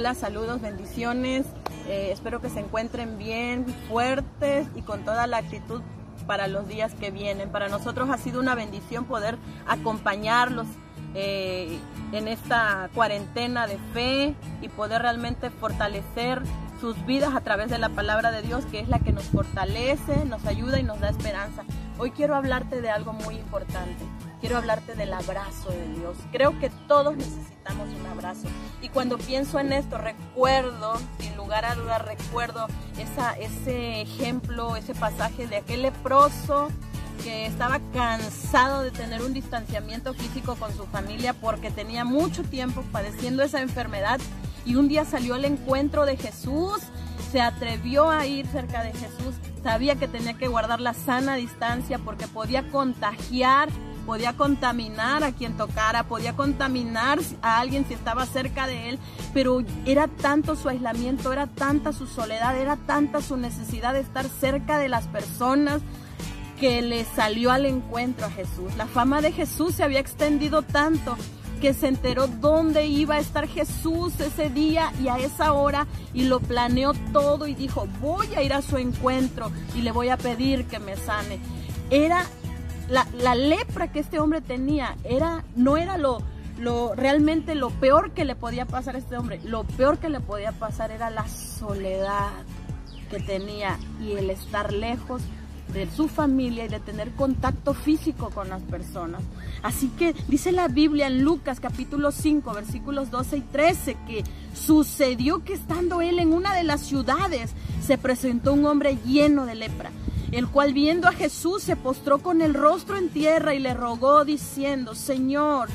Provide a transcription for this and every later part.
Saludos, bendiciones. Eh, espero que se encuentren bien, fuertes y con toda la actitud para los días que vienen. Para nosotros ha sido una bendición poder acompañarlos eh, en esta cuarentena de fe y poder realmente fortalecer sus vidas a través de la palabra de Dios, que es la que nos fortalece, nos ayuda y nos da esperanza. Hoy quiero hablarte de algo muy importante. Quiero hablarte del abrazo de Dios. Creo que todos necesitamos un abrazo. Y cuando pienso en esto, recuerdo, sin lugar a dudas, recuerdo esa, ese ejemplo, ese pasaje de aquel leproso que estaba cansado de tener un distanciamiento físico con su familia porque tenía mucho tiempo padeciendo esa enfermedad y un día salió al encuentro de Jesús, se atrevió a ir cerca de Jesús, sabía que tenía que guardar la sana distancia porque podía contagiar, podía contaminar a quien tocara, podía contaminar a alguien si estaba cerca de él, pero era tanto su aislamiento, era tanta su soledad, era tanta su necesidad de estar cerca de las personas que le salió al encuentro a Jesús. La fama de Jesús se había extendido tanto que se enteró dónde iba a estar Jesús ese día y a esa hora y lo planeó todo y dijo, voy a ir a su encuentro y le voy a pedir que me sane. Era la, lepra que este hombre tenía, era, no era lo, realmente lo peor que le podía pasar a este hombre, lo peor que le podía pasar era la soledad que tenía y el estar lejos de su familia y de tener contacto físico con las personas. Así que dice la Biblia en Lucas capítulo 5 versículos 12 y 13 que sucedió que estando él en una de las ciudades se presentó un hombre lleno de lepra, el cual viendo a Jesús se postró con el rostro en tierra y le rogó diciendo, Señor,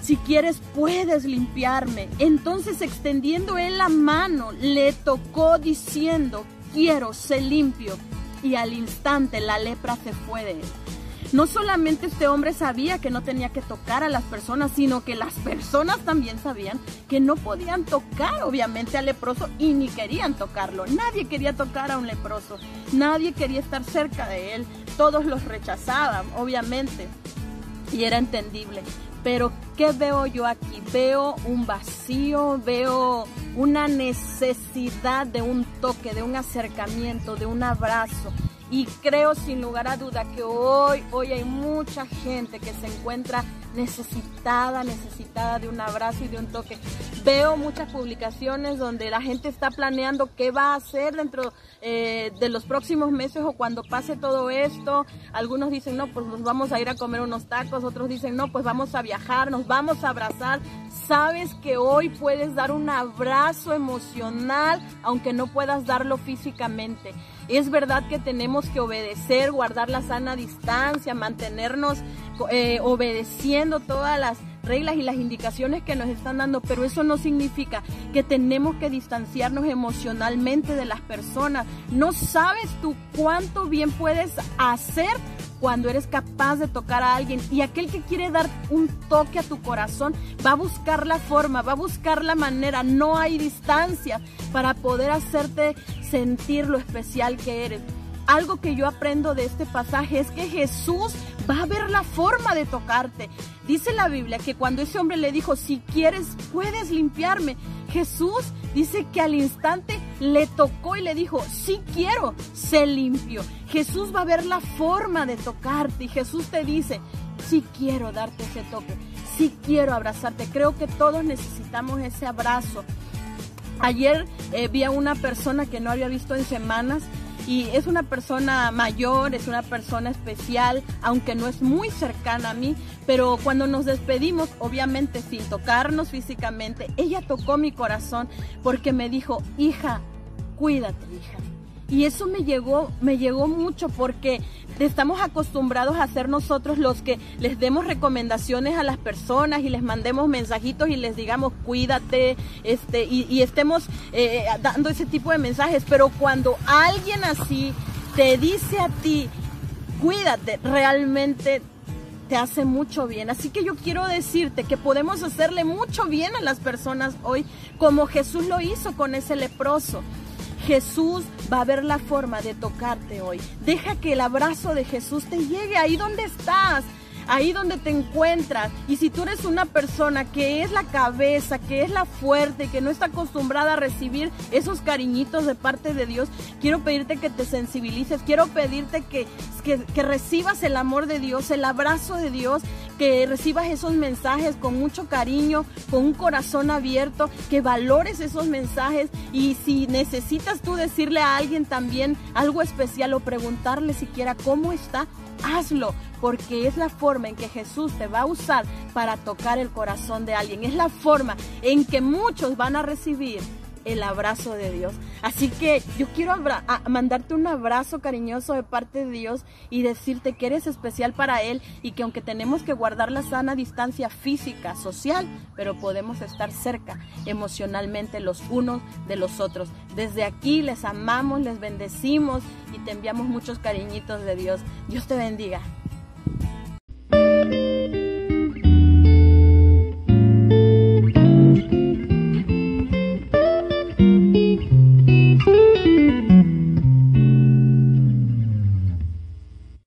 si quieres puedes limpiarme. Entonces extendiendo él la mano, le tocó diciendo, quiero, ser limpio y al instante la lepra se fue de él. No solamente este hombre sabía que no tenía que tocar a las personas, sino que las personas también sabían que no podían tocar obviamente al leproso y ni querían tocarlo. Nadie quería tocar a un leproso, nadie quería estar cerca de él, todos los rechazaban obviamente y era entendible. Pero ¿qué veo yo aquí? Veo un vacío, veo una necesidad de un toque, de un acercamiento, de un abrazo. Y creo sin lugar a duda que hoy, hoy hay mucha gente que se encuentra necesitada, necesitada de un abrazo y de un toque. Veo muchas publicaciones donde la gente está planeando qué va a hacer dentro eh, de los próximos meses o cuando pase todo esto. Algunos dicen, no, pues nos vamos a ir a comer unos tacos, otros dicen, no, pues vamos a viajar, nos vamos a abrazar. Sabes que hoy puedes dar un abrazo emocional, aunque no puedas darlo físicamente. Es verdad que tenemos que obedecer, guardar la sana distancia, mantenernos eh, obedeciendo todas las reglas y las indicaciones que nos están dando, pero eso no significa que tenemos que distanciarnos emocionalmente de las personas. No sabes tú cuánto bien puedes hacer cuando eres capaz de tocar a alguien y aquel que quiere dar un toque a tu corazón va a buscar la forma, va a buscar la manera, no hay distancia para poder hacerte sentir lo especial que eres. Algo que yo aprendo de este pasaje es que Jesús va a ver la forma de tocarte. Dice la Biblia que cuando ese hombre le dijo, si quieres, puedes limpiarme. Jesús dice que al instante le tocó y le dijo, si quiero, se limpio. Jesús va a ver la forma de tocarte y Jesús te dice, si quiero darte ese toque, si quiero abrazarte. Creo que todos necesitamos ese abrazo. Ayer eh, vi a una persona que no había visto en semanas y es una persona mayor, es una persona especial, aunque no es muy cercana a mí, pero cuando nos despedimos, obviamente sin tocarnos físicamente, ella tocó mi corazón porque me dijo, hija, cuídate, hija. Y eso me llegó, me llegó mucho porque estamos acostumbrados a ser nosotros los que les demos recomendaciones a las personas y les mandemos mensajitos y les digamos cuídate, este, y, estemos eh, dando ese tipo de mensajes. Pero cuando alguien así te dice a ti, cuídate, realmente te hace mucho bien. Así que yo quiero decirte que podemos hacerle mucho bien a las personas hoy, como Jesús lo hizo con ese leproso. Jesús va a ver la forma de tocarte hoy. Deja que el abrazo de Jesús te llegue ahí donde estás. ahí donde te encuentras. Y si tú eres una persona que es la cabeza, que es la fuerte, que no está acostumbrada a recibir esos cariñitos de parte de Dios, quiero pedirte que te sensibilices, quiero pedirte que, que, recibas el amor de Dios, el abrazo de Dios, que recibas esos mensajes con mucho cariño, con un corazón abierto, que valores esos mensajes y si necesitas tú decirle a alguien también algo especial o preguntarle siquiera cómo está, hazlo, porque es la forma en que Jesús te va a usar para tocar el corazón de alguien, es la forma en que muchos van a recibir el abrazo de Dios. Así que yo quiero mandarte un abrazo cariñoso de parte de Dios y decirte que eres especial para Él y que aunque tenemos que guardar la sana distancia física, social, pero podemos estar cerca emocionalmente los unos de los otros. Desde aquí les amamos, les bendecimos y te enviamos muchos cariñitos de Dios. Dios te bendiga.